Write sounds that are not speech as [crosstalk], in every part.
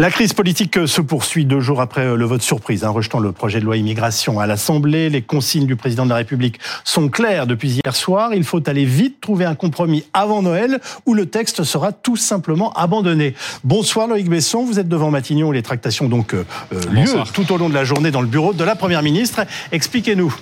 La crise politique se poursuit deux jours après le vote surprise, hein, rejetant le projet de loi immigration à l'Assemblée. Les consignes du président de la République sont claires depuis hier soir. Il faut aller vite trouver un compromis avant Noël où le texte sera tout simplement abandonné. Bonsoir Loïc Besson, vous êtes devant Matignon où les tractations donc euh, euh lieu tout au long de la journée dans le bureau de la Première ministre. Expliquez-nous.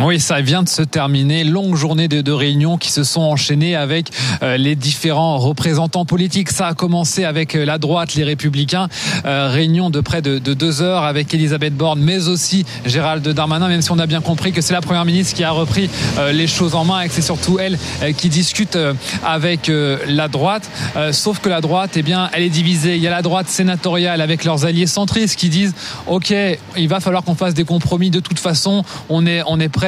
Oui, ça vient de se terminer. Longue journée de, de réunions qui se sont enchaînées avec euh, les différents représentants politiques. Ça a commencé avec euh, la droite, les Républicains. Euh, réunion de près de, de, deux heures avec Elisabeth Borne, mais aussi Gérald Darmanin. Même si on a bien compris que c'est la première ministre qui a repris les choses en main et que c'est surtout elle qui discute avec la droite. sauf que la droite, eh bien, elle est divisée. Il y a la droite sénatoriale avec leurs alliés centristes qui disent OK, il va falloir qu'on fasse des compromis. De toute façon, on est on est prêt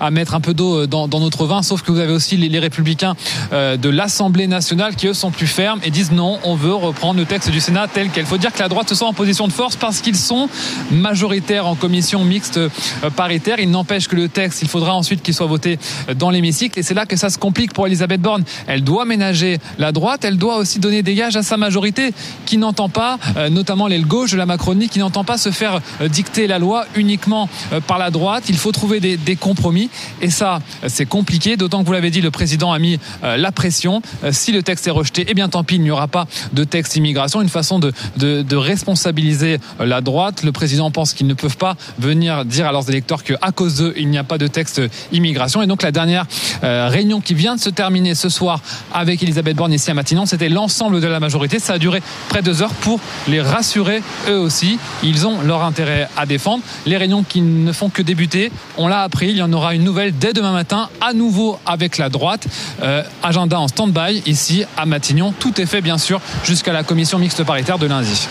à mettre un peu d'eau dans, notre vin, sauf que vous avez aussi les, républicains euh, de l'Assemblée nationale qui eux sont plus fermes et disent non, on veut reprendre le texte du Sénat tel quel. Il faut dire que la droite se sent en position de force parce qu'ils sont majoritaires en commission mixte euh, paritaire. Il n'empêche que le texte, il faudra ensuite qu'il soit voté dans l'hémicycle et c'est là que ça se complique pour Elisabeth Borne. Elle doit ménager la droite, elle doit aussi donner des gages à sa majorité qui n'entend pas, euh, notamment l'aile gauche de la Macronie, qui n'entend pas se faire dicter la loi uniquement par la droite. Il faut trouver des compromis. Et ça, c'est compliqué, d'autant que vous l'avez dit, le président a mis euh, la pression. Euh, si le texte est rejeté, eh bien tant pis, il n'y aura pas de texte immigration. Une façon de, de, responsabiliser euh, la droite. Le président pense qu'ils ne peuvent pas venir dire à leurs électeurs qu'à cause d'eux, il n'y a pas de texte immigration. Et donc la dernière réunion qui vient de se terminer ce soir avec Elisabeth Borne ici à Matignon, c'était l'ensemble de la majorité. Ça a duré près de deux heures pour les rassurer eux aussi. Ils ont leur intérêt à défendre. Les réunions qui ne font que débuter, on l'a appris il y en aura une nouvelle dès demain matin, à nouveau avec la droite. Euh, agenda en stand-by ici à Matignon. Tout est fait bien sûr jusqu'à la commission mixte paritaire de lundi.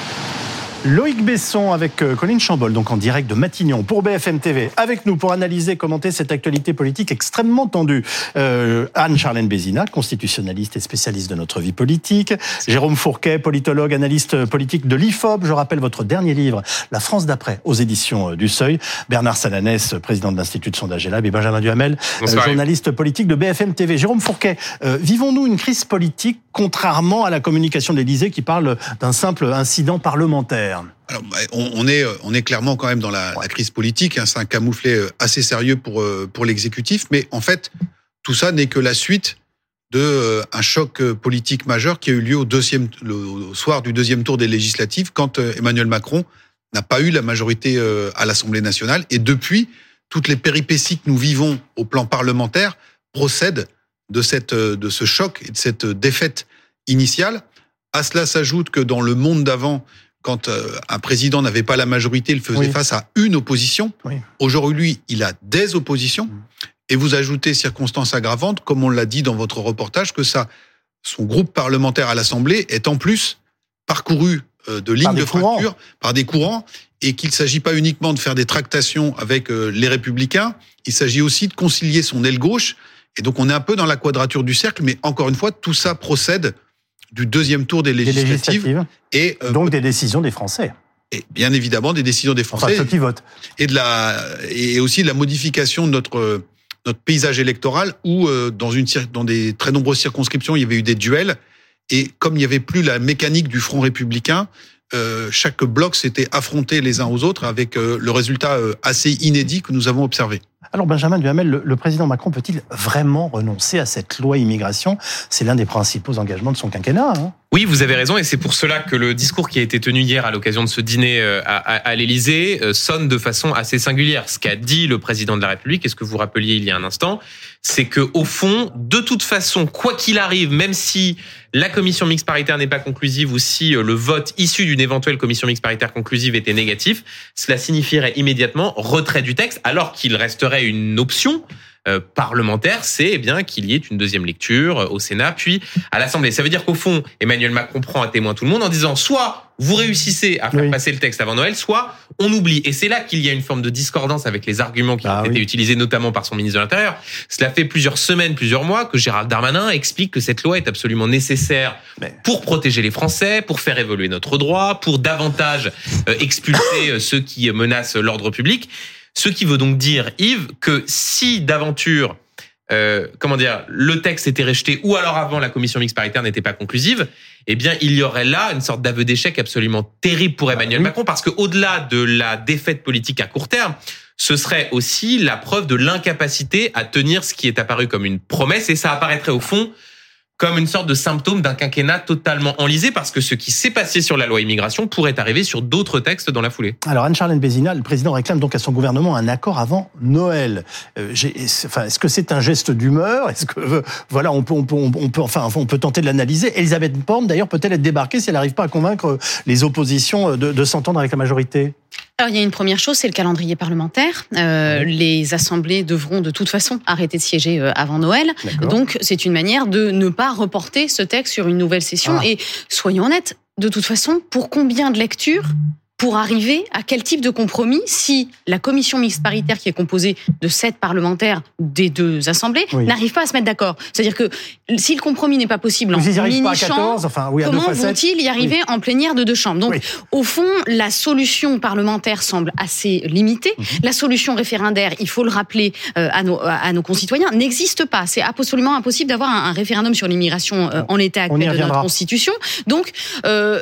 Loïc Besson avec euh, Colline Chambol, donc en direct de Matignon pour BFM TV, avec nous pour analyser et commenter cette actualité politique extrêmement tendue. Euh, Anne-Charlène Bézina, constitutionnaliste et spécialiste de notre vie politique. Jérôme Fourquet, politologue, analyste politique de l'IFOP. Je rappelle votre dernier livre, La France d'après, aux éditions euh, du Seuil. Bernard Salanès, président de l'Institut de sondage Elab et Benjamin Duhamel, journaliste politique de BFM TV. Jérôme Fourquet, vivons-nous une crise politique contrairement à la communication de l'Élysée qui parle d'un simple incident parlementaire? Alors, bah, on, est, on est clairement quand même dans la, crise politique. Hein, c'est un camouflet euh, assez sérieux pour, euh, pour l'exécutif. Mais en fait, tout ça n'est que la suite de euh, un choc politique majeur qui a eu lieu au, deuxième, le, soir du deuxième tour des législatives, quand Emmanuel Macron n'a pas eu la majorité à l'Assemblée nationale. Et depuis, toutes les péripéties que nous vivons au plan parlementaire procèdent de, cette, de ce choc et de cette défaite initiale. À cela s'ajoute que dans le monde d'avant, quand euh, un président n'avait pas la majorité, il faisait face à une opposition. Aujourd'hui, il a des oppositions. Mm. Et vous ajoutez circonstances aggravantes, comme on l'a dit dans votre reportage, que ça, son groupe parlementaire à l'Assemblée est en plus parcouru euh, de lignes de fracture par des courants et qu'il ne s'agit pas uniquement de faire des tractations avec euh, les républicains, il s'agit aussi de concilier son aile gauche. Et donc on est un peu dans la quadrature du cercle, mais encore une fois, tout ça procède du deuxième tour des législatives. Et euh, donc des décisions des Français. Et bien évidemment des décisions des Français. Enfin, ceux qui votent. Et de la et aussi de la modification de notre notre paysage électoral où euh, dans une dans des très nombreuses circonscriptions il y avait eu des duels et comme il n'y avait plus la mécanique du front républicain, euh, chaque bloc s'était affronté les uns aux autres avec le résultat assez inédit que nous avons observé. Alors Benjamin Duhamel, le, président Macron peut-il vraiment renoncer à cette loi immigration? C'est l'un des principaux engagements de son quinquennat. Hein oui, vous avez raison, et c'est pour cela que le discours qui a été tenu hier à l'occasion de ce dîner euh, à, l'Élysée euh, sonne de façon assez singulière. Ce qu'a dit le président de la République, et ce que vous rappeliez il y a un instant, c'est que au fond, de toute façon, quoi qu'il arrive, même si la commission mixte paritaire n'est pas conclusive ou si euh, le vote issu d'une éventuelle commission mixte paritaire conclusive était négatif, cela signifierait immédiatement retrait du texte, alors qu'il resterait une option parlementaire, c'est eh bien qu'il y ait une deuxième lecture euh, au Sénat, puis à l'Assemblée. Ça veut dire qu'au fond, Emmanuel Macron prend à témoin tout le monde en disant soit vous réussissez à faire passer le texte avant Noël, soit on oublie. Et c'est là qu'il y a une forme de discordance avec les arguments qui ont ah été utilisés notamment par son ministre de l'Intérieur. Cela fait plusieurs semaines, plusieurs mois que Gérald Darmanin explique que cette loi est absolument nécessaire pour protéger les Français, pour faire évoluer notre droit, pour davantage euh, expulser ceux qui menacent l'ordre public. Ce qui veut donc dire, Yves, que si d'aventure euh, comment dire, le texte était rejeté ou alors avant la commission mixte paritaire n'était pas conclusive, eh bien, il y aurait là une sorte d'aveu d'échec absolument terrible pour Emmanuel Macron parce que au-delà de la défaite politique à court terme, ce serait aussi la preuve de l'incapacité à tenir ce qui est apparu comme une promesse et ça apparaîtrait au fond comme une sorte de symptôme d'un quinquennat totalement enlisé parce que ce qui s'est passé sur la loi immigration pourrait arriver sur d'autres textes dans la foulée. Alors Anne-Charlène Bézina, le président réclame donc à son gouvernement un accord avant Noël. Euh, enfin, est-ce que c'est un geste d'humeur? Est-ce que euh, voilà, on peut, on peut, on peut, enfin, on peut tenter de l'analyser. Elisabeth Borne, d'ailleurs, peut-elle être débarquée si elle n'arrive pas à convaincre les oppositions de, de s'entendre avec la majorité? Alors, il y a une première chose, c'est le calendrier parlementaire. Euh, les assemblées devront de toute façon arrêter de siéger euh, avant Noël. Donc, c'est une manière de ne pas reporter ce texte sur une nouvelle session. Ah. Et soyons honnêtes, de toute façon, pour combien de lectures pour arriver à quel type de compromis si la commission mixte paritaire qui est composée de sept parlementaires des deux assemblées n'arrive pas à se mettre d'accord. C'est-à-dire que si le compromis n'est pas possible en mini-chambre, enfin, oui, comment vont-ils y arriver en plénière de deux chambres? Donc, au fond, la solution parlementaire semble assez limitée. Mhm. La solution référendaire, il faut le rappeler euh, à, nos, à nos concitoyens, n'existe pas. C'est absolument impossible d'avoir un, référendum sur l'immigration euh, en l'état actuel de notre Constitution. Donc, euh,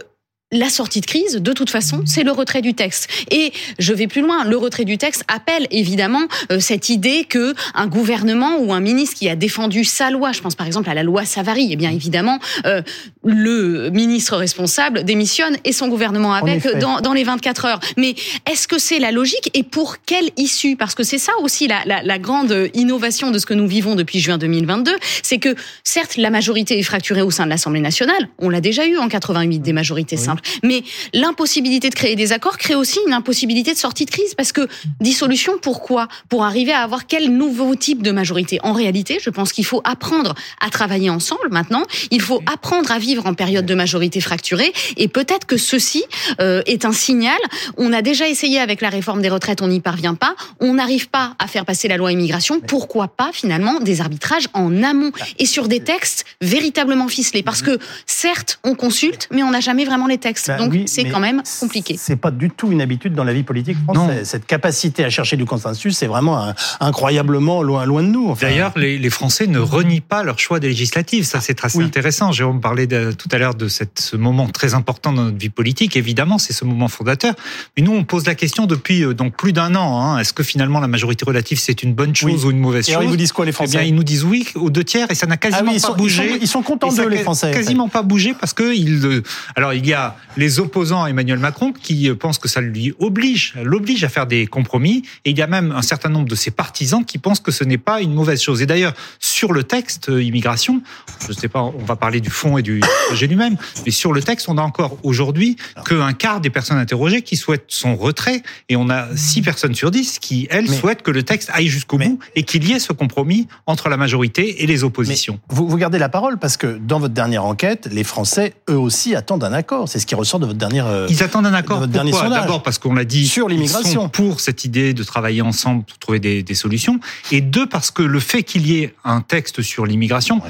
la sortie de crise, de toute façon, c'est le retrait du texte. Et je vais plus loin, le retrait du texte appelle évidemment euh, cette idée que un gouvernement ou un ministre qui a défendu sa loi, je pense par exemple à la loi Savary, eh bien évidemment, euh, le ministre responsable démissionne et son gouvernement avec dans, dans, les 24 heures. Mais est-ce que c'est la logique et pour quelle issue? Parce que c'est ça aussi la, la, la grande innovation de ce que nous vivons depuis juin 2022, c'est que certes la majorité est fracturée au sein de l'Assemblée nationale, on l'a déjà eu en 88 des majorités Mais l'impossibilité de créer des accords crée aussi une impossibilité de sortie de crise parce que dissolution, pourquoi? Pour arriver à avoir quel nouveau type de majorité? En réalité, je pense qu'il faut apprendre à travailler ensemble maintenant. Il faut apprendre à vivre en période de majorité fracturée et peut-être que ceci euh, est un signal. On a déjà essayé avec la réforme des retraites, on n'y parvient pas. On n'arrive pas à faire passer la loi immigration. Pourquoi pas finalement des arbitrages en amont et sur des textes véritablement ficelés? Parce que certes, on consulte, mais on n'a jamais vraiment les bah Donc c'est quand même compliqué. C'est pas du tout une habitude dans la vie politique française. Cette capacité à chercher du consensus, c'est vraiment incroyablement loin, loin de nous. D'ailleurs, les, Français ne renient pas leur choix des législatives. Ça, c'est assez intéressant. Jérôme parlait de, tout à l'heure de cette, ce moment très important dans notre vie politique. Évidemment, c'est ce moment fondateur. Mais nous, on pose la question depuis euh, donc plus d'un an. Hein. Est-ce que finalement la majorité relative c'est une bonne chose ou une mauvaise chose Ils vous disent quoi les Français eh bien, Ils nous disent oui aux deux tiers et ça n'a quasiment ah pas bougé. Ils sont, contents de les Français. Quasiment pas bougé parce que ils, alors il y a les opposants à Emmanuel Macron qui pensent que ça lui oblige, l'oblige à faire des compromis. Et il y a même un certain nombre de ses partisans qui pensent que ce n'est pas une mauvaise chose. Et d'ailleurs, sur le texte euh, immigration, je ne sais pas, on va parler du fond et du projet lui-même, mais sur le texte, on a encore aujourd'hui qu'un quart des personnes interrogées qui souhaitent son retrait, et on a six personnes sur dix qui, elles, souhaitent que le texte aille jusqu'au bout et qu'il y ait ce compromis entre la majorité et les oppositions. Vous, vous gardez la parole parce que dans votre dernière enquête, les Français, eux aussi, attendent un accord. C'est ce qui ressort de votre dernière. Euh, ils attendent un accord. Pourquoi D'abord parce qu'on l'a dit sur l'immigration, pour cette idée de travailler ensemble pour trouver des, des, solutions, et deux parce que le fait qu'il y ait un texte sur l'immigration,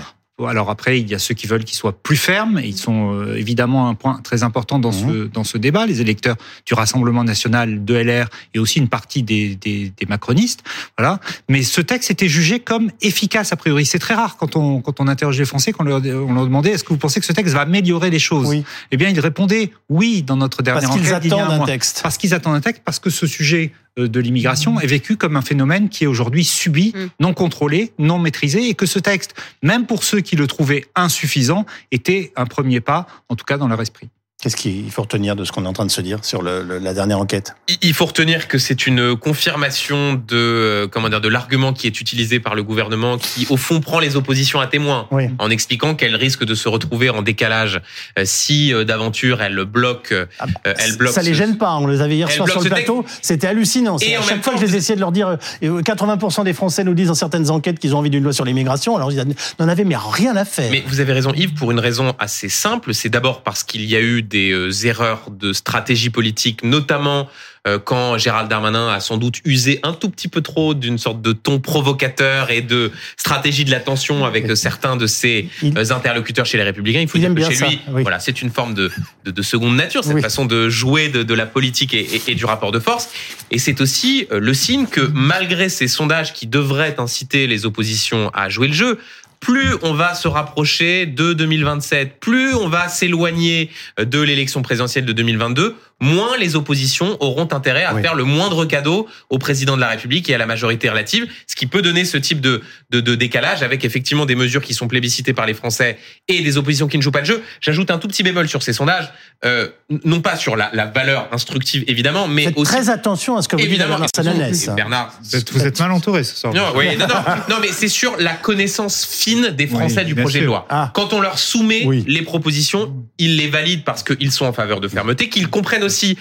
alors après, il y a ceux qui veulent qu'il soit plus ferme, et ils sont euh, évidemment un point très important dans ce mhm. dans ce débat. Les électeurs du Rassemblement national, de LR, et aussi une partie des, des, des macronistes, voilà. Mais ce texte était jugé comme efficace a priori. C'est très rare quand on quand on interroge les Français, qu'on leur, on leur demandait est-ce que vous pensez que ce texte va améliorer les choses oui. Eh bien, ils répondaient oui dans notre dernière parce enquête. Parce qu'ils attendent un texte. Parce qu'ils attendent un texte, parce que ce sujet de l'immigration est vécu comme un phénomène qui est aujourd'hui subi, mm. non contrôlé, non maîtrisé, et que ce texte, même pour ceux qui le trouvaient insuffisant, était un premier pas, en tout cas dans leur esprit. Qu'est-ce qu'il faut retenir de ce qu'on est en train de se dire sur le, la dernière enquête? Il faut retenir que c'est une confirmation de euh, comment dire de l'argument qui est utilisé par le gouvernement, qui au fond prend les oppositions à témoin, en expliquant qu'elles risquent de se retrouver en décalage euh, si euh, d'aventure elles bloquent. Ah, elles bloquent. Ça les gêne pas. On les avait hier soir sur le plateau. C'était hallucinant. Et à chaque fois que je les essayais de leur dire, 80% des Français nous disent dans certaines enquêtes qu'ils ont envie d'une loi sur l'immigration. Alors ils n'en avaient mais rien à faire. Mais vous avez raison, Yves, pour une raison assez simple. C'est d'abord parce qu'il y a eu des des erreurs de stratégie politique, notamment euh, quand Gérald Darmanin a sans doute usé un tout petit peu trop d'une sorte de ton provocateur et de stratégie de l'attention avec euh, certains de ses euh, interlocuteurs chez les Républicains. Il faut dire que chez lui, voilà, c'est une forme de, de, de seconde nature, cette façon de jouer de, de la politique et, et, du rapport de force. Et c'est aussi le signe que malgré ces sondages qui devraient inciter les oppositions à jouer le jeu, plus on va se rapprocher de 2027, plus on va s'éloigner de l'élection présidentielle de 2022, moins les oppositions auront intérêt à faire le moindre cadeau au président de la République et à la majorité relative, ce qui peut donner ce type de, de, de, décalage avec effectivement des mesures qui sont plébiscitées par les Français et des oppositions qui ne jouent pas le jeu. J'ajoute un tout petit bémol sur ces sondages, euh, non pas sur la, la, valeur instructive évidemment, mais Faites aussi très attention à ce que vous évidemment, dites Bernard Bernard, vous êtes, mal entouré ce soir. Non, oui, non, non, non, mais c'est sur la connaissance fine des Français du projet de loi. Ah. Quand on leur soumet les propositions, ils les valident parce qu'ils sont en faveur de fermeté, qu'ils comprennent aussi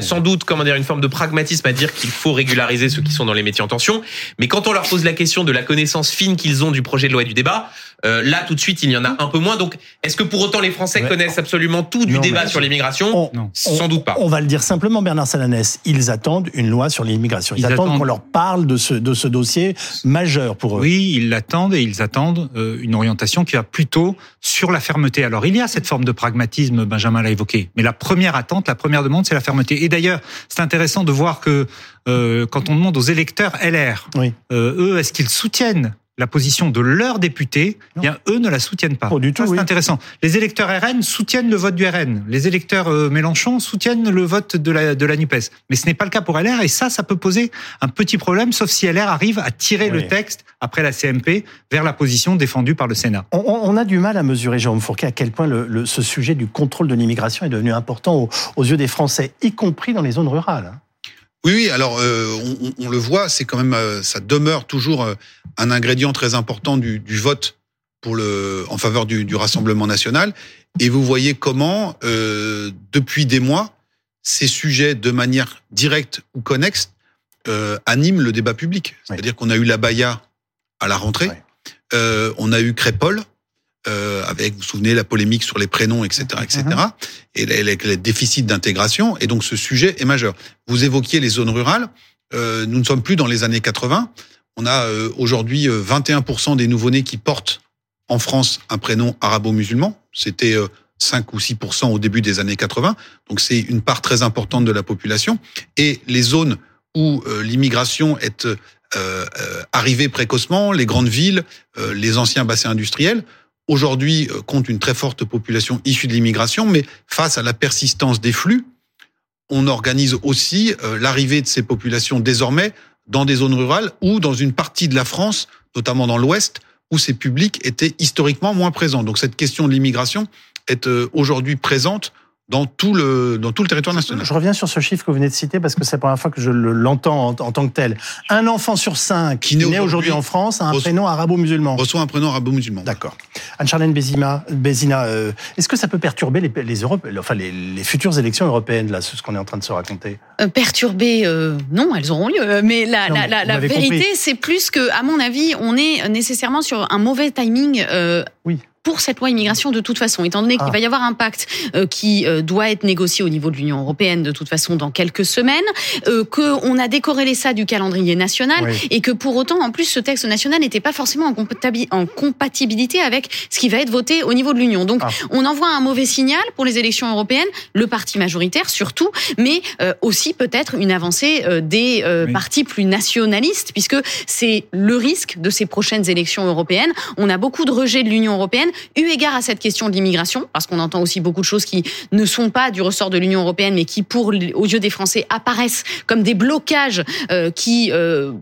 sans doute, comment dire, une forme de pragmatisme à dire qu'il faut régulariser ceux qui sont dans les métiers en tension. Mais quand on leur pose la question de la connaissance fine qu'ils ont du projet de loi et du débat, euh, là, tout de suite, il y en a un peu moins. Donc, est-ce que pour autant les Français connaissent absolument tout du débat sur l'immigration Sans doute pas. On va le dire simplement, Bernard Salanès. Ils attendent une loi sur l'immigration. Ils, attendent, qu'on leur parle de ce, de ce dossier majeur pour eux. Oui, ils l'attendent et ils attendent euh, une orientation qui va plutôt sur la fermeté. Alors, il y a cette forme de pragmatisme, Benjamin l'a évoqué. Mais la première attente, la première demande, c'est la fermeté. Et d'ailleurs, c'est intéressant de voir que euh, quand on demande aux électeurs LR, oui. eux, est-ce qu'ils soutiennent la position de leurs députés, eh bien eux ne la soutiennent pas. du tout. C'est intéressant. Les électeurs RN soutiennent le vote du RN. Les électeurs euh, Mélenchon soutiennent le vote de la de la Nupes. Mais ce n'est pas le cas pour LR et ça, ça peut poser un petit problème, sauf si LR arrive à tirer le texte après la CMP vers la position défendue par le Sénat. On, a du mal à mesurer, Jérôme Fourquet, à quel point le, ce sujet du contrôle de l'immigration est devenu important aux, aux, yeux des Français, y compris dans les zones rurales. Oui, oui. Alors, euh, on, le voit, c'est quand même, euh, ça demeure toujours euh, un ingrédient très important du, vote pour le, en faveur du, Rassemblement national. Et vous voyez comment, depuis des mois, ces sujets, de manière directe ou connexe, animent le débat public. C'est-à-dire qu'on a eu la Baïa à la rentrée, on a eu Crépol, euh, avec, vous vous souvenez, la polémique sur les prénoms, etc., etc., mm-hmm. et les, déficits d'intégration. Et donc, ce sujet est majeur. Vous évoquiez les zones rurales. Euh, nous ne sommes plus dans les années 80. On a euh, aujourd'hui 21% des nouveau-nés qui portent en France un prénom arabo-musulman. C'était 5 ou 6% au début des années 80. Donc, c'est une part très importante de la population. Et les zones où l'immigration est arrivée précocement, les grandes villes, les anciens bassins industriels, aujourd'hui euh, compte une très forte population issue de l'immigration, mais face à la persistance des flux, on organise aussi euh, l'arrivée de ces populations désormais dans des zones rurales ou dans une partie de la France, notamment dans l'Ouest, où ces publics étaient historiquement moins présents. Donc cette question de l'immigration est euh, aujourd'hui présente dans tout le dans tout le territoire national. Je reviens sur ce chiffre que vous venez de citer parce que c'est la première fois que je l'entends en, tant que tel. Un enfant sur cinq qui, naît aujourd'hui en France a un prénom arabo-musulman. Reçoit un prénom arabo-musulman. D'accord. Anne-Charlène Bézina, Bézina euh, est-ce que ça peut perturber les, les, Europe, enfin les, les, futures élections européennes là, ce qu'on est en train de se raconter? Euh, Perturber, euh, non, elles auront lieu. Mais la, la, la, la vérité, c'est plus que, à mon avis, on est nécessairement sur un mauvais timing. oui pour cette loi immigration de toute façon, étant donné qu'il ah. va y avoir un pacte euh, qui euh, doit être négocié au niveau de l'Union européenne de toute façon dans quelques semaines, euh, qu'on a décorrélé ça du calendrier national et que pour autant, en plus, ce texte national n'était pas forcément en, compatibilité avec ce qui va être voté au niveau de l'Union. Donc, ah. on envoie un mauvais signal pour les élections européennes, le parti majoritaire surtout, mais aussi peut-être une avancée des partis plus nationalistes, puisque c'est le risque de ces prochaines élections européennes. On a beaucoup de rejets de l'Union européenne eu égard à cette question de l'immigration, parce qu'on entend aussi beaucoup de choses qui ne sont pas du ressort de l'Union européenne, mais qui, pour aux yeux des Français, apparaissent comme des blocages euh, qui euh,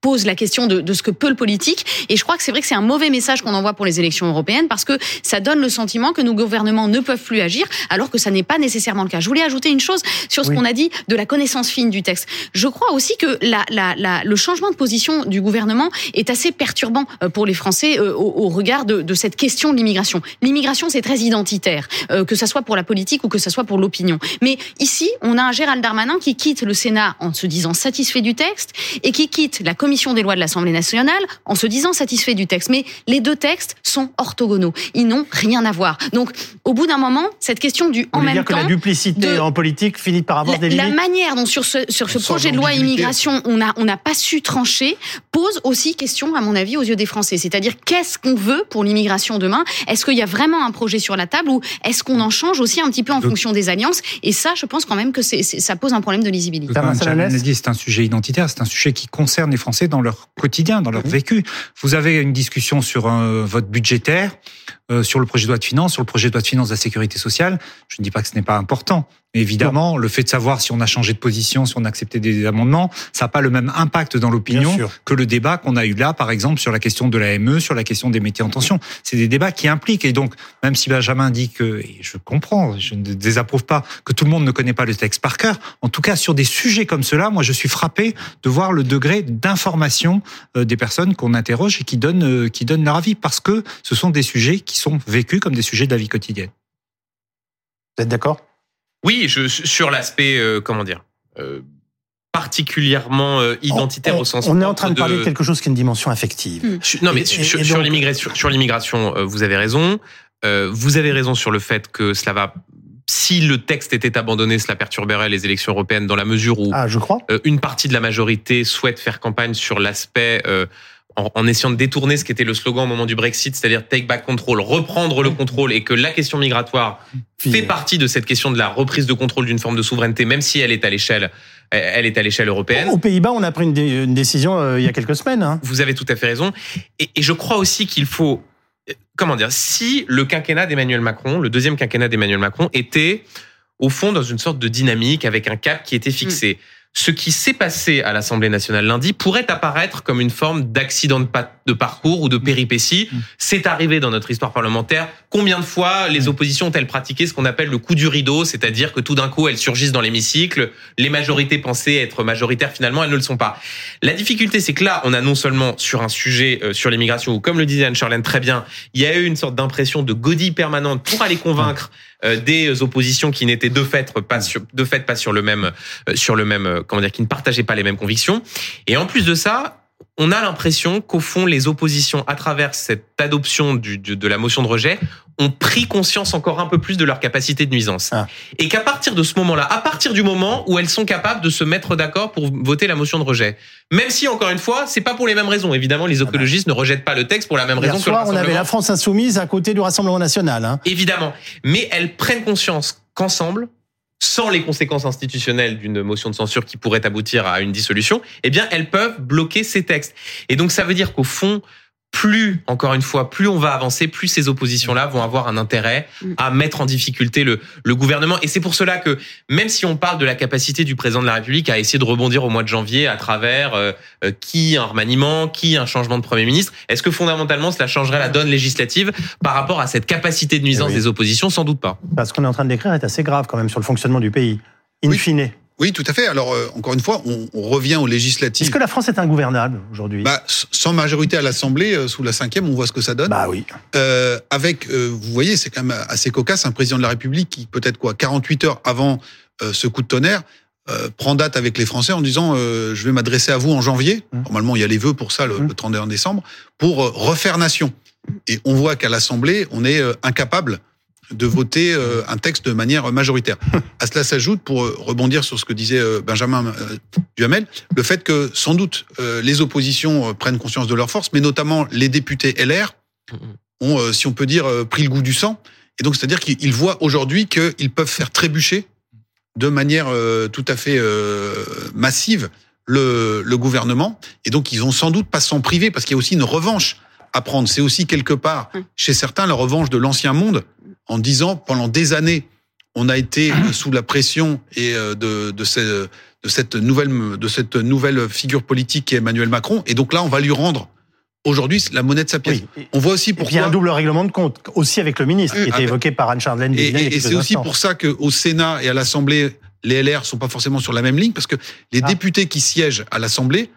pose la question de, de, ce que peut le politique. Et je crois que c'est vrai que c'est un mauvais message qu'on envoie pour les élections européennes parce que ça donne le sentiment que nos gouvernements ne peuvent plus agir alors que ça n'est pas nécessairement le cas. Je voulais ajouter une chose sur ce qu'on a dit de la connaissance fine du texte. Je crois aussi que la, la, la, le changement de position du gouvernement est assez perturbant euh, pour les Français euh, au, au regard de, de, cette question de l'immigration. L'immigration, c'est très identitaire, euh, que ça soit pour la politique ou que ça soit pour l'opinion. Mais ici, on a un Gérald Darmanin qui quitte le Sénat en se disant satisfait du texte et qui quitte la commission commission des lois de l'Assemblée nationale en se disant satisfait du texte. Mais les deux textes sont orthogonaux. Ils n'ont rien à voir. Donc, au bout d'un moment, cette question du en même dire temps. que la duplicité en politique finit par avoir la, des limites. La manière dont sur ce, sur ce projet de loi immigration, on n'a on n'a pas su trancher, pose aussi question, à mon avis, aux yeux des Français. C'est-à-dire, qu'est-ce qu'on veut pour l'immigration demain? Est-ce qu'il y a vraiment un projet sur la table ou est-ce qu'on en change aussi un petit peu en fonction des alliances? Et ça, je pense quand même que ça pose un problème de lisibilité. C'est un sujet identitaire, c'est un sujet qui concerne les Français dans leur quotidien, dans leur mmh. vécu. Vous avez une discussion sur un vote budgétaire, euh, sur le projet de loi de finances, sur le projet de loi de finances de la sécurité sociale. Je ne dis pas que ce n'est pas important, évidemment, le fait de savoir si on a changé de position, si on a accepté des amendements, ça n'a pas le même impact dans l'opinion que le débat qu'on a eu là, par exemple, sur la question de la ME, sur la question des métiers en tension. C'est des débats qui impliquent. Et donc, même si Benjamin dit que, et je comprends, je ne désapprouve pas que tout le monde ne connaît pas le texte par cœur, en tout cas, sur des sujets comme cela, moi, je suis frappé de voir le degré d'information euh, des personnes qu'on interroge et qui donnent, euh, qui donnent leur avis, parce que ce sont des sujets qui sont vécus comme des sujets de la vie quotidienne. Vous êtes d'accord? Oui, je, sur l'aspect, euh, comment dire, euh, particulièrement euh, identitaire au sens. On est en train de, parler de quelque chose qui a une dimension affective. Hmm. non, mais sur, l'immigration, sur l'immigration, vous avez raison. vous avez raison sur le fait que cela va si le texte était abandonné, cela perturberait les élections européennes dans la mesure où ah, je crois. une partie de la majorité souhaite faire campagne sur l'aspect en, essayant de détourner ce qui était le slogan au moment du Brexit, c'est-à-dire take back control, reprendre le contrôle, et que la question migratoire fait partie de cette question de la reprise de contrôle d'une forme de souveraineté, même si elle est à l'échelle, elle est à l'échelle européenne. Aux Pays-Bas, on a pris une, décision euh, il y a quelques semaines. Hein. Vous avez tout à fait raison, et, et je crois aussi qu'il faut, comment dire, si le quinquennat d'Emmanuel Macron, le deuxième quinquennat d'Emmanuel Macron, était au fond dans une sorte de dynamique avec un cap qui était fixé. Mm ce qui s'est passé à l'Assemblée nationale lundi pourrait apparaître comme une forme d'accident de, parcours ou de péripétie. Mm. C'est arrivé dans notre histoire parlementaire. Combien de fois les mm. oppositions ont-elles pratiqué ce qu'on appelle le coup du rideau, c'est-à-dire que tout d'un coup elles surgissent dans l'hémicycle, les majorités pensaient être majoritaires, finalement elles ne le sont pas. La difficulté, c'est que là, on a non seulement sur un sujet euh, sur l'immigration où, comme le disait Anne-Charlène très bien, il y a eu une sorte d'impression de godille permanente pour aller convaincre euh, des oppositions qui n'étaient de fait pas sur, de fait pas sur le même, euh, sur le même, euh, comment dire, qui ne partageaient pas les mêmes convictions. Et en plus de ça, on a l'impression qu'au fond, les oppositions, à travers cette adoption du, de la motion de rejet, ont pris conscience encore un peu plus de leur capacité de nuisance. Ah. Et qu'à partir de ce moment-là, à partir du moment où elles sont capables de se mettre d'accord pour voter la motion de rejet, même si, encore une fois, c'est pas pour les mêmes raisons. Évidemment, les ah bah. écologistes ne rejettent pas le texte pour la même raison que le on avait la France insoumise à côté du Rassemblement national. Hein. Évidemment. Mais elles prennent conscience qu'ensemble, sans les conséquences institutionnelles d'une motion de censure qui pourrait aboutir à une dissolution, eh bien, elles peuvent bloquer ces textes. Et donc, ça veut dire qu'au fond, plus, encore une fois, plus on va avancer, plus ces oppositions-là vont avoir un intérêt à mettre en difficulté le, le gouvernement. Et c'est pour cela que, même si on parle de la capacité du président de la République à essayer de rebondir au mois de janvier à travers euh, euh, qui un remaniement, qui un changement de Premier ministre, est-ce que fondamentalement cela changerait la donne législative par rapport à cette capacité de nuisance des oppositions? Sans doute pas. Parce qu'on est en train de décrire est assez grave quand même sur le fonctionnement du pays. In fine. Oui, tout à fait. Alors, euh, encore une fois, on, on revient aux législatives. Est-ce que la France est ingouvernable aujourd'hui? Bah, Sans majorité à l'Assemblée, euh, sous la cinquième, on voit ce que ça donne. Bah oui. Euh, avec, euh, vous voyez, c'est quand même assez cocasse, un président de la République qui, peut-être quoi, 48 heures avant ce coup de tonnerre, prend date avec les Français en disant je vais m'adresser à vous en janvier. Mmh. Normalement, il y a les vœux pour ça le, mmh. le 31 décembre pour refaire nation. Et on voit qu'à l'Assemblée, on est incapable de voter euh, un texte de manière majoritaire. [laughs] À cela s'ajoute, pour euh, rebondir sur ce que disait euh, Benjamin Duhamel, le fait que sans doute les oppositions prennent conscience de leur force, mais notamment les députés LR ont, si on peut dire, pris le goût du sang. Et donc, c'est-à-dire qu'ils voient aujourd'hui qu'ils peuvent faire trébucher de manière tout à fait massive le, le gouvernement. Et donc, ils ont sans doute pas s'en priver, parce qu'il y a aussi une revanche à prendre. C'est aussi quelque part, chez certains, la revanche de l'ancien monde, en disant pendant des années, on a été [clears throat] sous la pression et euh, de, de, de cette nouvelle de cette nouvelle figure politique qui est Emmanuel Macron, et donc là, on va lui rendre aujourd'hui la monnaie de sa pièce. On voit aussi pourquoi. il y a un double règlement de compte aussi avec le ministre qui était ah, évoqué par Anne Chardelaine. Et, et, c'est aussi pour ça qu'au Sénat et à l'Assemblée, les LR sont pas forcément sur la même ligne parce que les ah. députés qui siègent à l'Assemblée,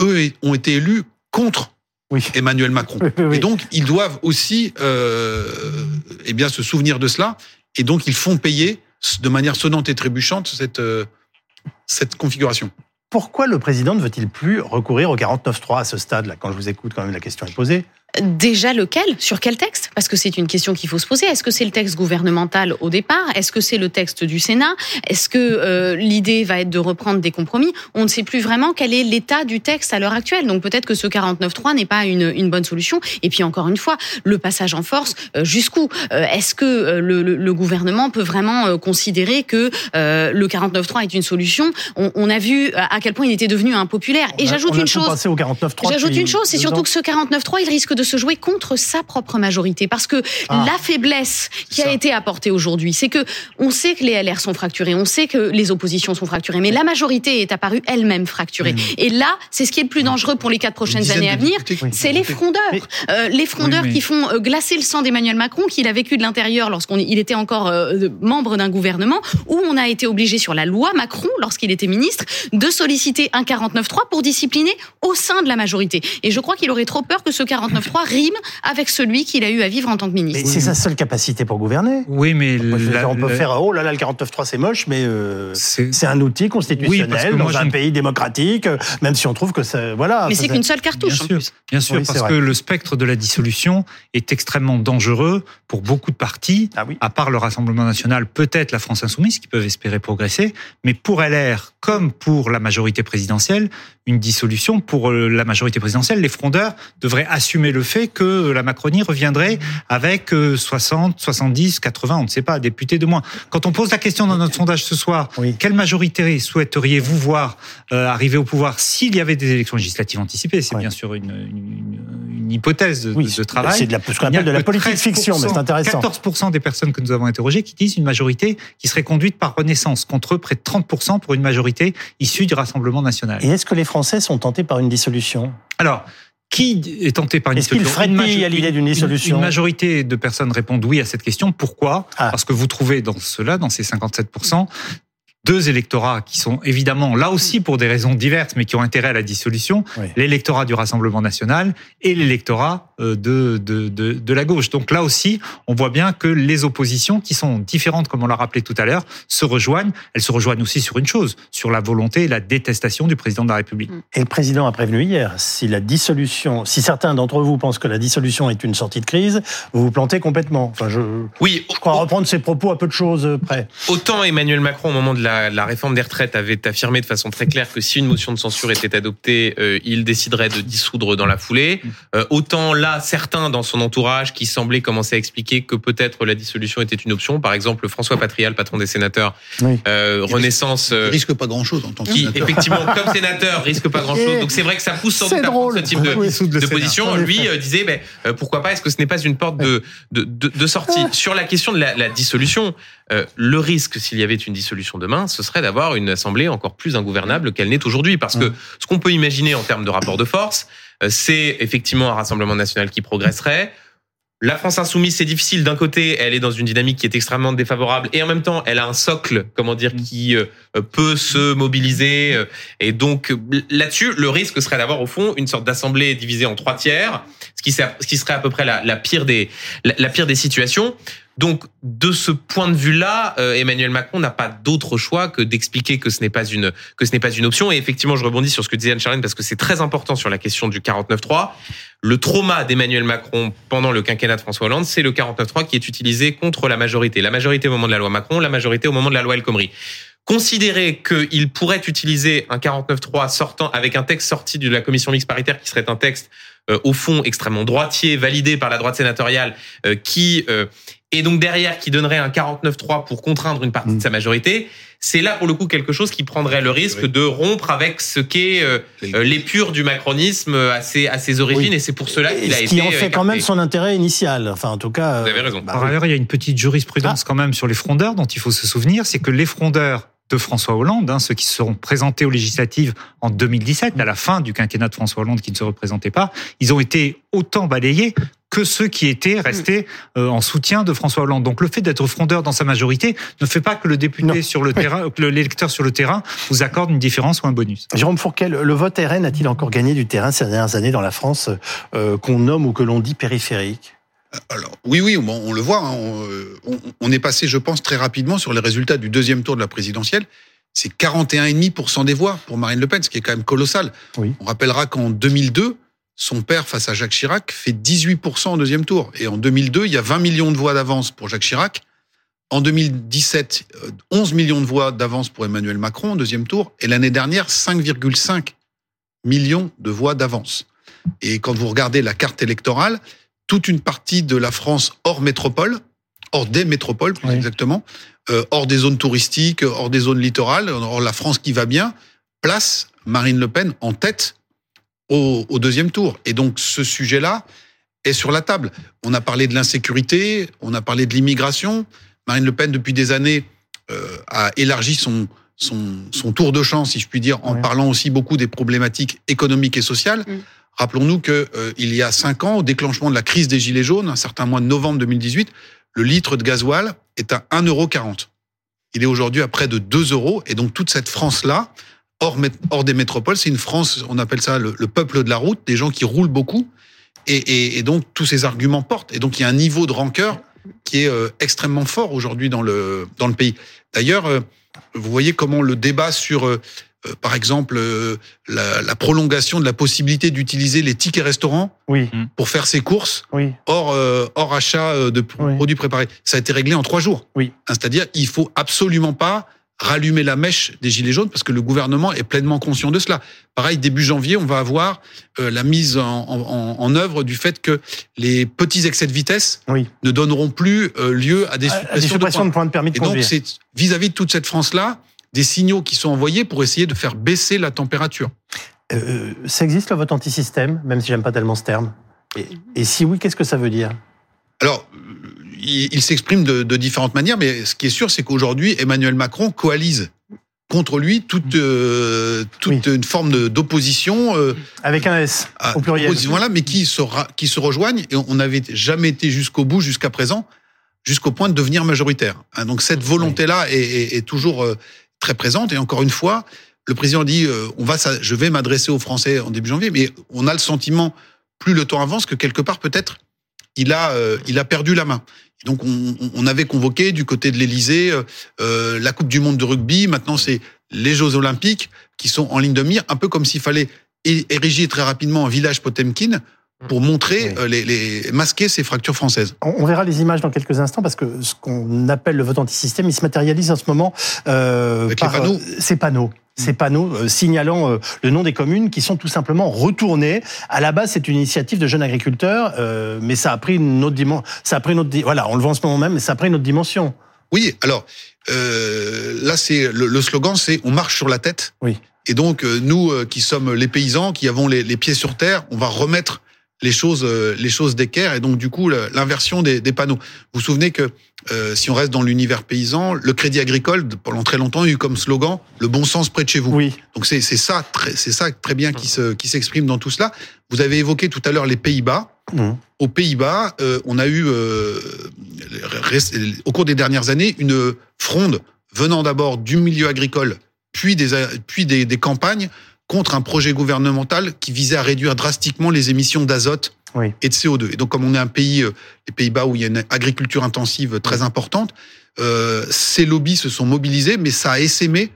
eux, ont été élus contre oui. Emmanuel Macron. Et donc, ils doivent aussi euh, eh bien, se souvenir de cela. Et donc, ils font payer de manière sonnante et trébuchante cette, euh, cette configuration. pourquoi le président ne veut-il plus recourir au 49.3 à ce stade-là? Quand je vous écoute, quand même, la question est posée. Déjà lequel Sur quel texte? Parce que c'est une question qu'il faut se poser. Est-ce que c'est le texte gouvernemental au départ? Est-ce que c'est le texte du Sénat? Est-ce que euh, l'idée va être de reprendre des compromis? On ne sait plus vraiment quel est l'état du texte à l'heure actuelle. Donc peut-être que ce 49.3 n'est pas une, une, bonne solution. Et puis encore une fois, le passage en force, euh, jusqu'où? Euh, Est-ce que le, le, gouvernement peut vraiment considérer que le 49.3 est une solution? On, on, a vu à quel point il était devenu impopulaire. Et j'ajoute une chose. J'ajoute une chose, c'est surtout que ce 49.3, il risque de de se jouer contre sa propre majorité. Parce que ah. la faiblesse qui a été apportée aujourd'hui, c'est que on sait que les LR sont fracturés, on sait que les oppositions sont fracturées, mais la majorité est apparue elle-même fracturée. Et là, c'est ce qui est le plus dangereux pour les quatre prochaines années à venir, c'est les frondeurs. Euh, les frondeurs qui font euh, glacer le sang d'Emmanuel Macron, qu'il a vécu de l'intérieur lorsqu'il était encore euh, membre d'un gouvernement, où on a été obligé sur la loi Macron, lorsqu'il était ministre, de solliciter un 49-3 pour discipliner au sein de la majorité. Et je crois qu'il aurait trop peur que ce 49 rime avec celui qu'il a eu à vivre en tant que ministre. c'est sa seule capacité pour gouverner. Oui, mais on peut faire oh là là le 49.3 c'est moche, mais euh, c'est un outil constitutionnel dans un pays démocratique, euh, même si on trouve que ça voilà. Mais c'est qu'une seule cartouche. Bien sûr, bien sûr parce que le spectre de la dissolution est extrêmement dangereux pour beaucoup de partis. Ah à part le Rassemblement national, peut-être la France insoumise qui peuvent espérer progresser, mais pour LR comme pour la majorité présidentielle, une dissolution pour euh, la majorité présidentielle, les frondeurs devraient assumer le fait que la Macronie reviendrait avec 60, 70, 80, on ne sait pas, députés de moins. Quand on pose la question dans notre sondage ce soir, quelle majorité souhaiteriez-vous voir euh, arriver au pouvoir s'il y avait des élections législatives anticipées? C'est bien sûr une, une, hypothèse de, de travail. C'est de la, ce qu'on appelle de la politique fiction, mais c'est intéressant. 14% des personnes que nous avons interrogées qui disent une majorité qui serait conduite par Renaissance, contre près de 30% pour une majorité issue du Rassemblement national. Et est-ce que les Français sont tentés par une dissolution? Alors, qui est tenté par une Est-ce qu'il à l'idée d'une dissolution une, majorité de personnes répondent oui à cette question. Pourquoi? Ah. Parce que vous trouvez dans cela, dans ces 57%, deux électorats qui sont évidemment là aussi pour des raisons diverses, mais qui ont intérêt à la dissolution, l'électorat du Rassemblement national et l'électorat euh, de, de, de, de, la gauche. Donc là aussi, on voit bien que les oppositions, qui sont différentes, comme on l'a rappelé tout à l'heure, se rejoignent. Elles se rejoignent aussi sur une chose, sur la volonté et la détestation du président de la République. Et le président a prévenu hier, si la dissolution, si certains d'entre vous pensent que la dissolution est une sortie de crise, vous vous plantez complètement. Enfin, je, oui, je crois reprendre ses propos à peu de choses près. Autant Emmanuel Macron, au moment de la la, réforme des retraites avait affirmé de façon très claire que si une motion de censure était adoptée, euh, il déciderait de dissoudre dans la foulée. Euh, autant là, certains dans son entourage qui semblaient commencer à expliquer que peut-être la dissolution était une option. Par exemple, François Patrial, patron des sénateurs, euh, Renaissance, il risque pas grand-chose en tant que qui effectivement [laughs] comme sénateur risque pas grand-chose. Donc c'est vrai que ça pousse sans doute à ce type de, position. Lui disait, mais pourquoi pas Est-ce que ce n'est pas une porte de, de, de, sortie Sur la question de la, la dissolution, le risque s'il y avait une dissolution demain, ce serait d'avoir une assemblée encore plus ingouvernable qu'elle n'est aujourd'hui. Parce que ce qu'on peut imaginer en termes de rapport de force, euh, c'est effectivement un Rassemblement national qui progresserait. La France insoumise, c'est difficile. D'un côté, elle est dans une dynamique qui est extrêmement défavorable, et en même temps, elle a un socle, comment dire, qui euh, peut se mobiliser. Euh, et donc, là-dessus, le risque serait d'avoir au fond une sorte d'assemblée divisée en trois tiers, ce qui, serait à peu près la, pire des la pire des situations. Donc, de ce point de vue-là, euh, Emmanuel Macron n'a pas d'autre choix que d'expliquer que ce n'est pas une que ce n'est pas une option. Et effectivement, je rebondis sur ce que disait Anne Charlène parce que c'est très important sur la question du 49-3. Le trauma d'Emmanuel Macron pendant le quinquennat de François Hollande, c'est le 49-3 qui est utilisé contre la majorité. La majorité au moment de la loi Macron, la majorité au moment de la loi El Khomri. Considérer qu'il pourrait utiliser un 49-3 sortant avec un texte sorti de la commission mixte paritaire qui serait un texte au fond extrêmement droitier, validé par la droite sénatoriale, euh, qui et donc derrière qui donnerait un 49-3 pour contraindre une partie de mm. sa majorité, c'est là pour le coup quelque chose qui prendrait le risque de rompre avec ce qu'est euh, euh, l'épure du macronisme à ses, à ses origines, et c'est pour cela qu'il a été. Qui en fait quand même son intérêt initial. Enfin, en tout cas. Vous avez raison. Bah Par ailleurs, il y a une petite jurisprudence ah. quand même sur les frondeurs dont il faut se souvenir, c'est que les frondeurs de François Hollande, hein, ceux qui se seront présentés aux législatives en 2017, à la fin du quinquennat de François Hollande qui ne se représentaient pas, ils ont été autant balayés que ceux qui étaient restés euh, en soutien de François Hollande. Donc le fait d'être frondeur dans sa majorité ne fait pas que le député sur le terrain, que l'électeur sur le terrain vous accorde une différence ou un bonus. Jérôme Fourquet, le vote RN a-t-il encore gagné du terrain ces dernières années dans la France euh, qu'on nomme ou que l'on dit périphérique? Alors oui, oui, on, on le voit. Hein, on, on, est passé, je pense, très rapidement sur les résultats du deuxième tour de la présidentielle c'est 41,5% des voix pour Marine Le Pen, ce qui est quand même colossal. On rappellera qu'en 2002, son père face à Jacques Chirac fait 18% au deuxième tour. Et en 2002, il y a 20 millions de voix d'avance pour Jacques Chirac. En 2017, 11 euh, millions de voix d'avance pour Emmanuel Macron au deuxième tour. Et l'année dernière, 5,5 millions de voix d'avance. Et quand vous regardez la carte électorale, toute une partie de la France hors métropole, hors des métropoles plus exactement, euh, hors des zones touristiques, hors des zones littorales, hors la France qui va bien, place Marine Le Pen en tête au, au deuxième tour. Et donc ce sujet-là est sur la table. On a parlé de l'insécurité, on a parlé de l'immigration. Marine Le Pen, depuis des années, euh, a élargi son, son, son, tour de champ, si je puis dire, en parlant aussi beaucoup des problématiques économiques et sociales. Mm. Rappelons-nous que euh, il y a cinq ans, au déclenchement de la crise des Gilets jaunes, un certain mois de novembre 2018, le litre de gasoil est à 1,40€. Il est aujourd'hui à près de 2 euros. Et donc toute cette France-là, hors, des métropoles, c'est une France, on appelle ça le, peuple de la route, des gens qui roulent beaucoup. Et, donc tous ces arguments portent. Et donc il y a un niveau de rancœur qui est euh, extrêmement fort aujourd'hui dans le, dans le pays. D'ailleurs, euh, vous voyez comment le débat sur euh, euh, par exemple, euh, la, la, prolongation de la possibilité d'utiliser les tickets restaurants oui. pour faire ses courses oui. hors, euh, hors achat de produits préparés. Ça a été réglé en trois jours. Oui. Hein, c'est-à-dire, il faut absolument pas rallumer la mèche des gilets jaunes parce que le gouvernement est pleinement conscient de cela. Pareil, début janvier, on va avoir la mise en, en, en, œuvre du fait que les petits excès de vitesse oui. ne donneront plus lieu à des suppressions, de, points. de, permis de Et donc, c'est vis-à-vis de toute cette France-là, des signaux qui sont envoyés pour essayer de faire baisser la température. Euh, ça existe le vote anti-système, même si j'aime pas tellement ce terme? Et, si oui, qu'est-ce que ça veut dire? Alors, il, s'exprime de, différentes manières, mais ce qui est sûr, c'est qu'aujourd'hui, Emmanuel Macron coalise contre lui toute, euh, toute une forme d'opposition. Euh, Avec un S, au pluriel. Voilà, mais qui se, qui se rejoignent, et on n'avait jamais été jusqu'au bout, jusqu'à présent, jusqu'au point de devenir majoritaire. Hein, donc cette volonté-là est, est, toujours très présente. Et encore une fois, le président dit euh, on va, je vais m'adresser aux Français en début janvier, mais on a le sentiment, plus le temps avance, que quelque part peut-être il a, euh, il a perdu la main. donc on, on, avait convoqué du côté de l'Élysée euh, la Coupe du Monde de rugby. Maintenant c'est les Jeux Olympiques qui sont en ligne de mire, un peu comme s'il fallait ériger très rapidement un village Potemkin pour montrer euh, les, les, masquer ces fractures françaises. On, verra les images dans quelques instants parce que ce qu'on appelle le vote anti-système, il se matérialise en ce moment euh, par panneaux. Euh, ces panneaux ces panneaux euh, signalant le nom des communes qui sont tout simplement retournés. À la base, c'est une initiative de jeunes agriculteurs, mais ça a pris une autre dimension. Ça a pris une autre. Voilà, on le voit en ce moment même, mais ça a pris une autre dimension. Oui, alors là, c'est le, le, slogan, c'est on marche sur la tête. Oui. Et donc nous, qui sommes les paysans, qui avons les, les pieds sur terre, on va remettre les choses, euh, les choses d'équerre et donc du coup l'inversion des, des, panneaux. Vous vous souvenez que euh, si on reste dans l'univers paysan, le Crédit Agricole pendant très longtemps a eu comme slogan le bon sens près de chez vous. Oui. Donc c'est c'est ça très c'est ça très bien qui se qui s'exprime dans tout cela. Vous avez évoqué tout à l'heure les Pays-Bas. Mmh. Aux Pays-Bas, euh, on a eu au cours des dernières années une fronde venant d'abord du milieu agricole, puis des puis des, des campagnes contre un projet gouvernemental qui visait à réduire drastiquement les émissions d'azote et de CO2. Et donc, comme on est un pays, euh, les Pays-Bas, où il y a une agriculture intensive très importante, euh, ces lobbies se sont mobilisés, mais ça a essaimé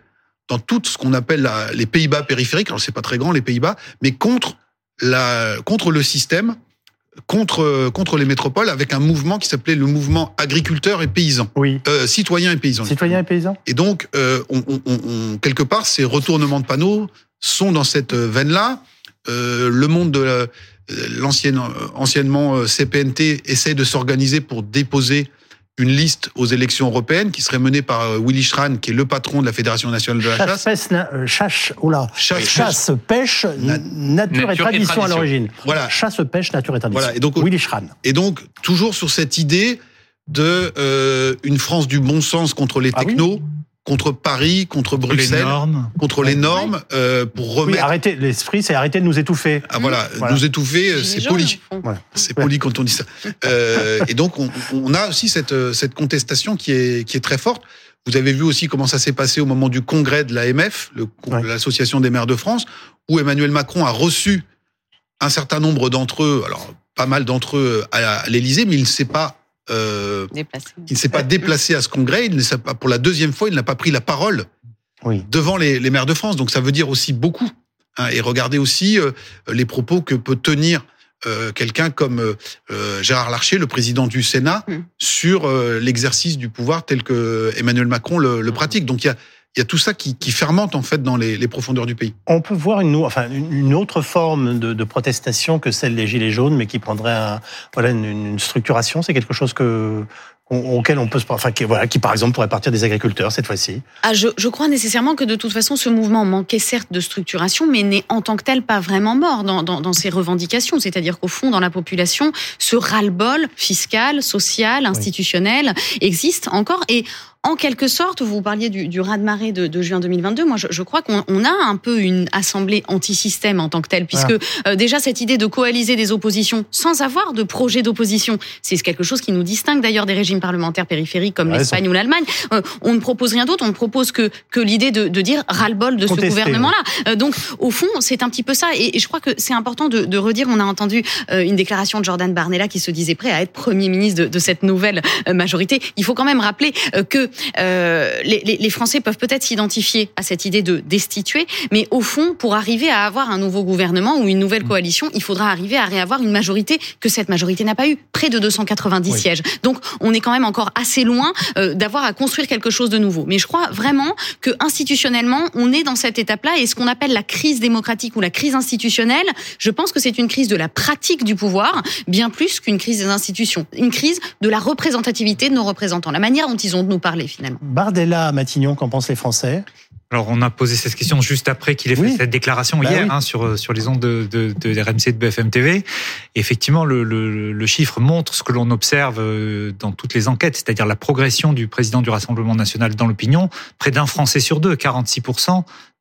dans tout ce qu'on appelle les Pays-Bas périphériques. Alors, c'est pas très grand, les Pays-Bas, mais contre la, contre le système, contre contre les métropoles, avec un mouvement qui s'appelait le mouvement agriculteur et paysan, oui. euh, citoyen et paysan. Citoyen et paysan. Et donc, euh, on, on, on, quelque part, ces retournements de panneaux sont dans cette veine-là. Euh, le monde de euh, l'ancienne, anciennement euh, CPNT essaie de s'organiser pour déposer une liste aux élections européennes qui serait menée par Willy Schran, qui est le patron de la Fédération nationale de la chasse. Chasse, chasse, oula. chasse, chasse pêche, nature, et tradition, à l'origine. Voilà. Chasse, pêche, nature et tradition. Voilà. Et donc, Willy Schran. Et donc, toujours sur cette idée de euh, une France du bon sens contre les ah technos contre Paris, contre, Bruxelles, les normes. contre les normes, euh, pour remettre. Oui, arrêter l'esprit, c'est arrêter de nous étouffer. Ah voilà, nous étouffer, euh, c'est poli. C'est poli quand on dit ça. euh, [laughs] et donc on, on, a aussi cette cette contestation qui est qui est très forte. Vous avez vu aussi comment ça s'est passé au moment du congrès de l'AMF, l'association des maires de France, où Emmanuel Macron a reçu un certain nombre d'entre eux, alors pas mal d'entre eux à l'Élysée, mais il ne s'est pas euh, il ne s'est pas déplacé à ce congrès. Il ne pas, pour la deuxième fois, il n'a pas pris la parole devant les, les, maires de France. Donc ça veut dire aussi beaucoup. Hein, et regardez aussi les propos que peut tenir euh, quelqu'un comme euh, euh, Gérard Larcher, le président du Sénat, hmm. sur l'exercice du pouvoir tel que Emmanuel Macron le, le pratique. Donc il y a, il y a tout ça qui, qui, fermente en fait dans les, les, profondeurs du pays. On peut voir une, enfin, une autre forme de, de, protestation que celle des Gilets jaunes, mais qui prendrait un, voilà, une, une structuration. C'est quelque chose que auquel on peut se, enfin, qui, voilà, qui par exemple pourrait partir des agriculteurs cette fois-ci. Ah, je, je, crois nécessairement que de toute façon ce mouvement manquait certes de structuration, mais n'est en tant que tel pas vraiment mort dans, dans, dans ses revendications. C'est-à-dire qu'au fond, dans la population, ce ras-le-bol fiscal, social, institutionnel existe encore et en quelque sorte, vous parliez du, du raz-de-marée de, de, juin 2022. Moi, je, je crois qu'on a un peu une assemblée anti-système en tant que telle, puisque euh, déjà cette idée de coaliser des oppositions sans avoir de projet d'opposition, c'est quelque chose qui nous distingue d'ailleurs des régimes parlementaires périphériques comme l'Espagne ou l'Allemagne. Euh, on ne propose rien d'autre, on ne propose que, que l'idée de, de dire ras-le-bol de ce gouvernement-là. Euh, donc, au fond, c'est un petit peu ça. Et, et je crois que c'est important de, de, redire, on a entendu une déclaration de Jordan Barnella qui se disait prêt à être Premier ministre de, de cette nouvelle majorité. Il faut quand même rappeler que euh, les, les, Français peuvent peut-être s'identifier à cette idée de destituer, mais au fond, pour arriver à avoir un nouveau gouvernement ou une nouvelle mm. coalition, il faudra arriver à réavoir une majorité que cette majorité n'a pas eu, près de 290 sièges. Donc, on est quand même encore assez loin euh, d'avoir à construire quelque chose de nouveau. Mais je crois vraiment que institutionnellement, on est dans cette étape-là et ce qu'on appelle la crise démocratique ou la crise institutionnelle, je pense que c'est une crise de la pratique du pouvoir, bien plus qu'une crise des institutions, une crise de la représentativité de nos représentants, la manière dont ils ont de nous parler finalement. Bardella à Matignon, qu'en pensent les Français? Alors, on a posé cette question juste après qu'il ait fait cette déclaration bah hier hein, sur sur les ondes de, de, de RMC de BFM TV. effectivement, le, le, le, chiffre montre ce que l'on observe euh, dans toutes les enquêtes, c'est-à-dire la progression du président du Rassemblement national dans l'opinion. Près d'un Français sur deux, 46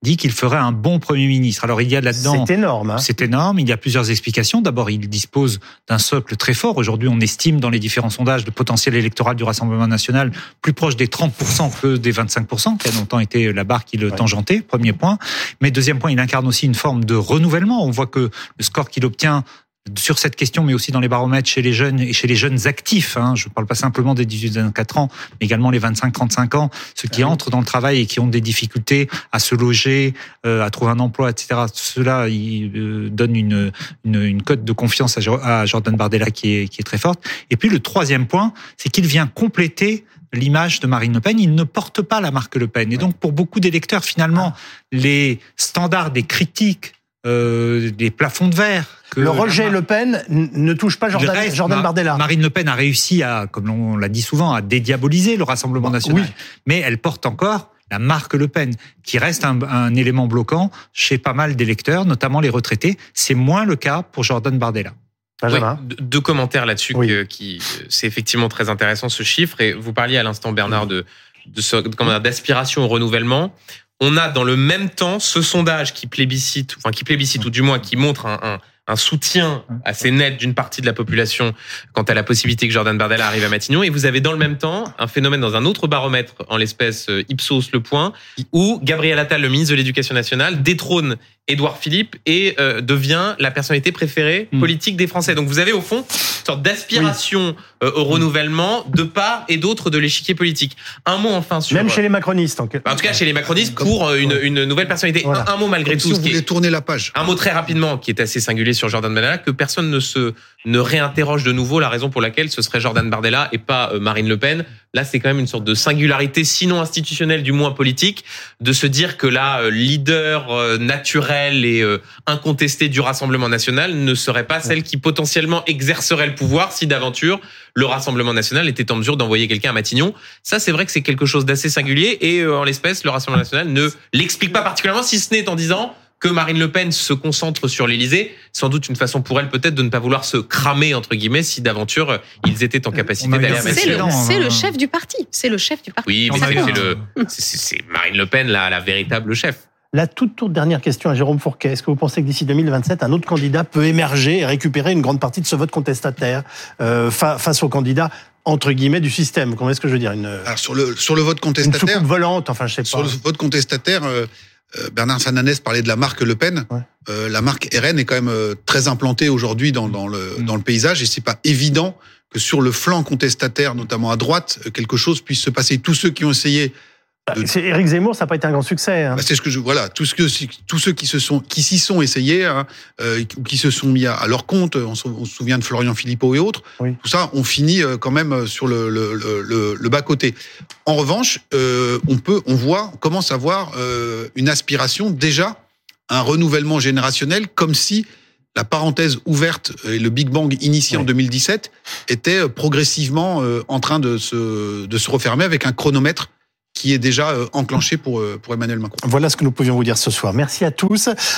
dit qu'il ferait un bon Premier ministre. Alors il y a là-dedans... C'est énorme. Hein c'est énorme. Il y a plusieurs explications. D'abord, il dispose d'un socle très fort. Aujourd'hui, on estime dans les différents sondages le potentiel électoral du Rassemblement national plus proche des 30% que des 25%, qui a longtemps été la barre qui le tangentait, premier point. Mais deuxième point, il incarne aussi une forme de renouvellement. On voit que le score qu'il obtient sur cette question, mais aussi dans les baromètres chez les jeunes et chez les jeunes actifs. Hein. Je ne parle pas simplement des 18-24 ans, mais également les 25-35 ans, ceux qui ah entrent dans le travail et qui ont des difficultés à se loger, euh, à trouver un emploi, etc. Cela euh, donne une, une, une, cote de confiance à, Jordan Bardella qui est, qui est très forte. Et puis le troisième point, c'est qu'il vient compléter l'image de Marine Le Pen. Il ne porte pas la marque Le Pen. Et donc, pour beaucoup d'électeurs, finalement, ah. les standards des critiques euh, des plafonds de verre. Que le rejet Le Pen ne touche pas Jordan, Jordan Bardella. Marine Le Pen a réussi à, comme on l'a dit souvent, à dédiaboliser le Rassemblement bah, national. Mais elle porte encore la marque Le Pen, qui reste un, un élément bloquant chez pas mal d'électeurs, notamment les retraités. C'est moins le cas pour Jordan Bardella. deux commentaires là-dessus qui c'est effectivement très intéressant ce chiffre et vous parliez à l'instant Bernard de de d'aspiration au renouvellement on a dans le même temps ce sondage qui plébiscite, enfin qui plébiscite ou du moins qui montre un, un soutien assez net d'une partie de la population quant à la possibilité que Jordan Bardella arrive à Matignon. Et vous avez dans le même temps un phénomène dans un autre baromètre, en l'espèce euh, Ipsos Le Point, où Gabriel Attal, le ministre de l'Éducation nationale, détrône Édouard Philippe et euh, devient la personnalité préférée hmm. politique des Français. Donc vous avez au fond une sorte d'aspiration euh, au renouvellement de part et d'autre de l'échiquier politique. Un mot enfin sur... Même chez les macronistes. En, en tout cas chez les macronistes pour une, une nouvelle personnalité. Un, mot malgré tout. Si vous voulez tourner la page. Un mot très rapidement qui est assez singulier sur Jordan Bardella, que personne ne se ne réinterroge de nouveau la raison pour laquelle ce serait Jordan Bardella et pas euh, Marine Le Pen. Là, c'est quand même une sorte de singularité, sinon institutionnelle, du moins politique, de se dire que la euh, leader euh, naturelle et incontestée du Rassemblement national ne serait pas celle qui potentiellement exercerait le pouvoir si d'aventure le Rassemblement national était en mesure d'envoyer quelqu'un à Matignon. Ça, c'est vrai que c'est quelque chose d'assez singulier et en l'espèce, le Rassemblement national ne l'explique pas particulièrement, si ce n'est en disant que Marine Le Pen se concentre sur l'Élysée, sans doute une façon pour elle peut-être de ne pas vouloir se cramer entre guillemets si d'aventure ils étaient en capacité d'aller à Matignon. C'est le, chef du parti, c'est le chef du parti. Oui, mais c'est Marine Le Pen la, la véritable chef. La toute, toute dernière question à Jérôme Fourquet. Est-ce que vous pensez que d'ici 2027, un autre candidat peut émerger et récupérer une grande partie de ce vote contestataire euh, face au candidat entre guillemets du système? Comment est-ce que je veux dire une, Alors sur le sur le vote contestataire, une volante, enfin je sais pas. Sur le vote contestataire, euh, euh, Bernard Sananès parlait de la marque Le Pen. Euh, la marque RN est quand même euh, très implantée aujourd'hui dans, dans, le, mm. dans le paysage et c'est pas évident que sur le flanc contestataire, notamment à droite, quelque chose puisse se passer. Tous ceux qui ont essayé Éric Zemmour, ça n'a pas été un grand succès. Hein. Bah, c'est ce que je voilà, tous ceux, tous ceux qui se sont, qui s'y sont essayés, hein, euh, qui se sont mis à, leur compte. On se, souvient de Florian Philippot et autres. Tout ça, on finit euh, quand même euh, sur le, le, le, le bas côté. En revanche, euh, on peut, on voit, on commence à voir euh, une aspiration déjà, un renouvellement générationnel, comme si la parenthèse ouverte et le Big Bang initié en 2017 était progressivement en train de se, de se refermer avec un chronomètre qui est déjà euh, enclenché pour, euh, pour Emmanuel Macron. Voilà ce que nous pouvions vous dire ce soir. Merci à tous.